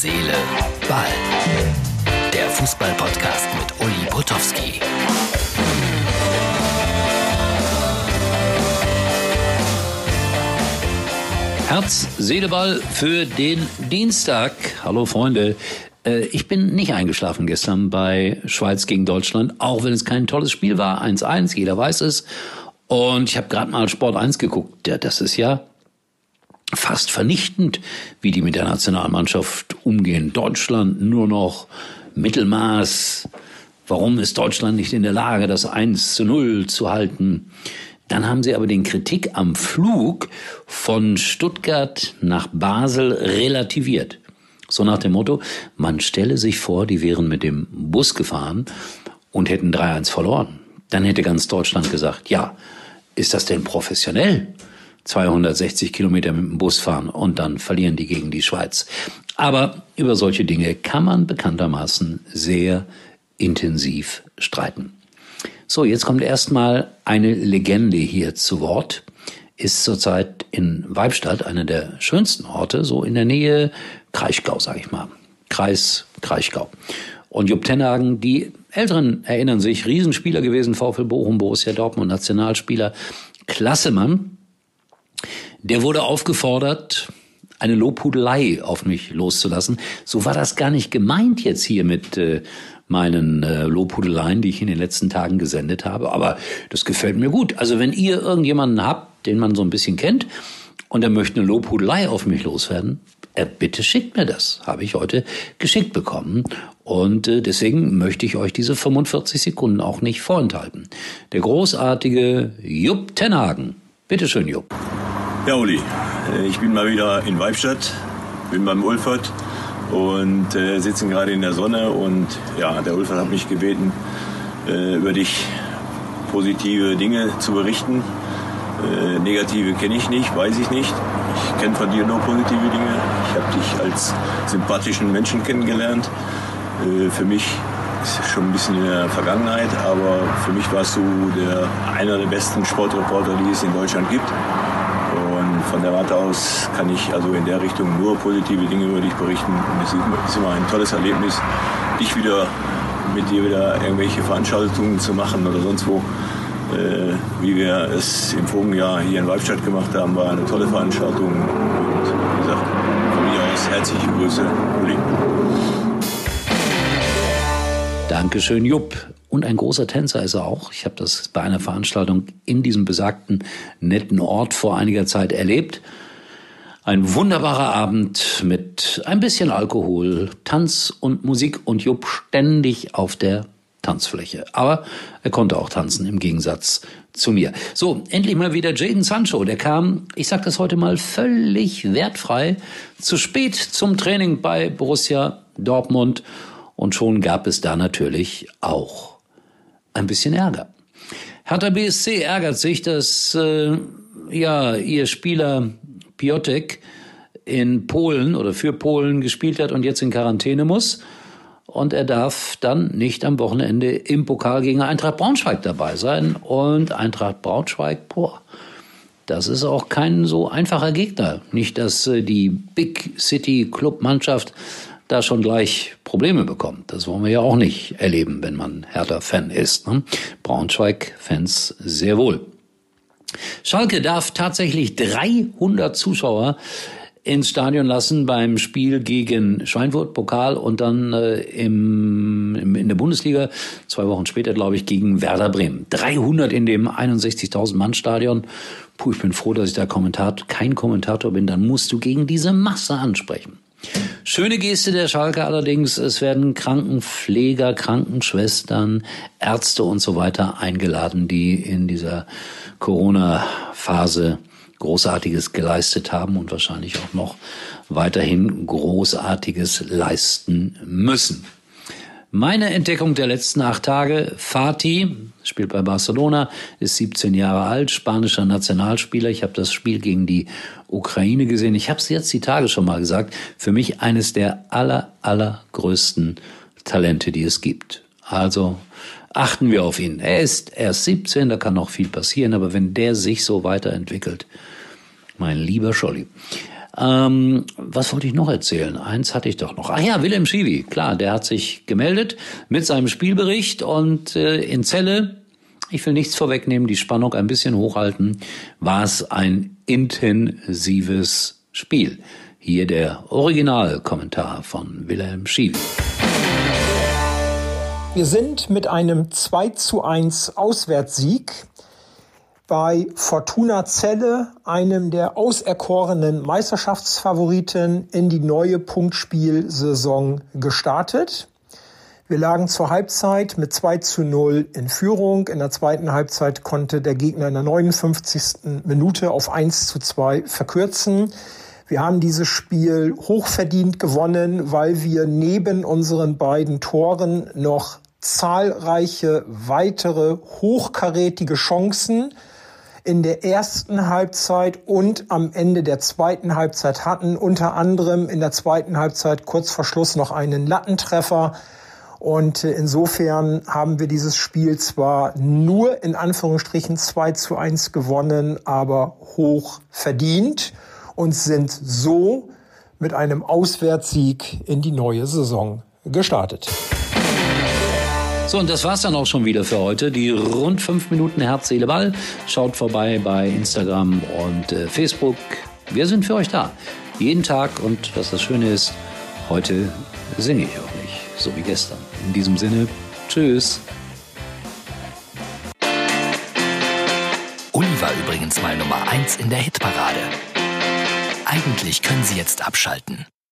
Seele, Ball. Der Fußball-Podcast mit Uli Potowski. Herz, Seele, Ball für den Dienstag. Hallo Freunde. Äh, ich bin nicht eingeschlafen gestern bei Schweiz gegen Deutschland, auch wenn es kein tolles Spiel war. 1-1, jeder weiß es. Und ich habe gerade mal Sport 1 geguckt. Ja, das ist ja fast vernichtend, wie die mit der Nationalmannschaft umgehen. Deutschland nur noch Mittelmaß. Warum ist Deutschland nicht in der Lage, das 1 zu 0 zu halten? Dann haben sie aber den Kritik am Flug von Stuttgart nach Basel relativiert. So nach dem Motto, man stelle sich vor, die wären mit dem Bus gefahren und hätten 3-1 verloren. Dann hätte ganz Deutschland gesagt, ja, ist das denn professionell? 260 Kilometer mit dem Bus fahren und dann verlieren die gegen die Schweiz. Aber über solche Dinge kann man bekanntermaßen sehr intensiv streiten. So, jetzt kommt erstmal eine Legende hier zu Wort. Ist zurzeit in Weibstadt, einer der schönsten Orte, so in der Nähe Kraichgau, sag ich mal. Kreis Kraichgau. Und Jupp Tenhagen, die Älteren erinnern sich, Riesenspieler gewesen, VfL Bochum, Borussia Dortmund, Nationalspieler, Klassemann, der wurde aufgefordert, eine Lobhudelei auf mich loszulassen. So war das gar nicht gemeint jetzt hier mit äh, meinen äh, Lobhudeleien, die ich in den letzten Tagen gesendet habe. Aber das gefällt mir gut. Also wenn ihr irgendjemanden habt, den man so ein bisschen kennt, und er möchte eine Lobhudelei auf mich loswerden, äh, bitte schickt mir das. Habe ich heute geschickt bekommen. Und äh, deswegen möchte ich euch diese 45 Sekunden auch nicht vorenthalten. Der großartige Jupp Tenhagen. Bitte schön, Jupp. Ja, Uli, äh, ich bin mal wieder in Weibstadt, bin beim Ulfert und äh, sitzen gerade in der Sonne und ja, der Ulfert hat mich gebeten, äh, über dich positive Dinge zu berichten. Äh, negative kenne ich nicht, weiß ich nicht. Ich kenne von dir nur positive Dinge. Ich habe dich als sympathischen Menschen kennengelernt. Äh, für mich ist schon ein bisschen in der Vergangenheit, aber für mich warst du der, einer der besten Sportreporter, die es in Deutschland gibt. Und von der Warte aus kann ich also in der Richtung nur positive Dinge über dich berichten. Und es ist immer ein tolles Erlebnis, dich wieder mit dir wieder irgendwelche Veranstaltungen zu machen oder sonst wo. Äh, wie wir es im vorigen Jahr hier in Weibstadt gemacht haben, war eine tolle Veranstaltung. Und wie gesagt, von mir aus herzliche Grüße, Uli. Dankeschön, Jupp. Und ein großer Tänzer ist er auch. Ich habe das bei einer Veranstaltung in diesem besagten netten Ort vor einiger Zeit erlebt. Ein wunderbarer Abend mit ein bisschen Alkohol, Tanz und Musik und Jupp ständig auf der Tanzfläche. Aber er konnte auch tanzen im Gegensatz zu mir. So, endlich mal wieder Jaden Sancho. Der kam, ich sag das heute mal, völlig wertfrei zu spät zum Training bei Borussia Dortmund. Und schon gab es da natürlich auch ein bisschen Ärger. Hertha BSC ärgert sich, dass äh, ja ihr Spieler Piotek in Polen oder für Polen gespielt hat und jetzt in Quarantäne muss. Und er darf dann nicht am Wochenende im Pokal gegen Eintracht Braunschweig dabei sein. Und Eintracht Braunschweig, boah, das ist auch kein so einfacher Gegner. Nicht, dass äh, die Big City Club Mannschaft da schon gleich Probleme bekommt. Das wollen wir ja auch nicht erleben, wenn man Hertha-Fan ist. Ne? Braunschweig-Fans sehr wohl. Schalke darf tatsächlich 300 Zuschauer ins Stadion lassen beim Spiel gegen Schweinfurt, Pokal und dann äh, im, im, in der Bundesliga, zwei Wochen später, glaube ich, gegen Werder Bremen. 300 in dem 61.000 Mann Stadion. Puh, ich bin froh, dass ich da Kommentator, kein Kommentator bin. Dann musst du gegen diese Masse ansprechen. Schöne Geste der Schalke allerdings, es werden Krankenpfleger, Krankenschwestern, Ärzte und so weiter eingeladen, die in dieser Corona-Phase Großartiges geleistet haben und wahrscheinlich auch noch weiterhin Großartiges leisten müssen. Meine Entdeckung der letzten acht Tage, Fatih, spielt bei Barcelona, ist 17 Jahre alt, spanischer Nationalspieler. Ich habe das Spiel gegen die Ukraine gesehen. Ich habe es jetzt die Tage schon mal gesagt. Für mich eines der aller, allergrößten Talente, die es gibt. Also achten wir auf ihn. Er ist erst 17, da kann noch viel passieren, aber wenn der sich so weiterentwickelt, mein lieber Scholli. Ähm, was wollte ich noch erzählen? Eins hatte ich doch noch. Ach ja, Wilhelm Schiwi, klar, der hat sich gemeldet mit seinem Spielbericht und äh, in Celle, ich will nichts vorwegnehmen, die Spannung ein bisschen hochhalten, war es ein intensives Spiel. Hier der Originalkommentar von Wilhelm Schiwi. Wir sind mit einem 2 zu 1 Auswärtssieg bei Fortuna Celle, einem der auserkorenen Meisterschaftsfavoriten, in die neue Punktspielsaison gestartet. Wir lagen zur Halbzeit mit 2 zu 0 in Führung. In der zweiten Halbzeit konnte der Gegner in der 59. Minute auf 1 zu 2 verkürzen. Wir haben dieses Spiel hochverdient gewonnen, weil wir neben unseren beiden Toren noch zahlreiche weitere hochkarätige Chancen in der ersten Halbzeit und am Ende der zweiten Halbzeit hatten. Unter anderem in der zweiten Halbzeit kurz vor Schluss noch einen Lattentreffer. Und äh, insofern haben wir dieses Spiel zwar nur in Anführungsstrichen 2 zu 1 gewonnen, aber hoch verdient und sind so mit einem Auswärtssieg in die neue Saison gestartet. So, und das war's dann auch schon wieder für heute. Die rund fünf Minuten Herz, Seele, Ball. Schaut vorbei bei Instagram und äh, Facebook. Wir sind für euch da. Jeden Tag. Und was das Schöne ist, heute singe ich auch nicht. So wie gestern. In diesem Sinne, tschüss. Uli war übrigens mal Nummer 1 in der Hitparade. Eigentlich können Sie jetzt abschalten.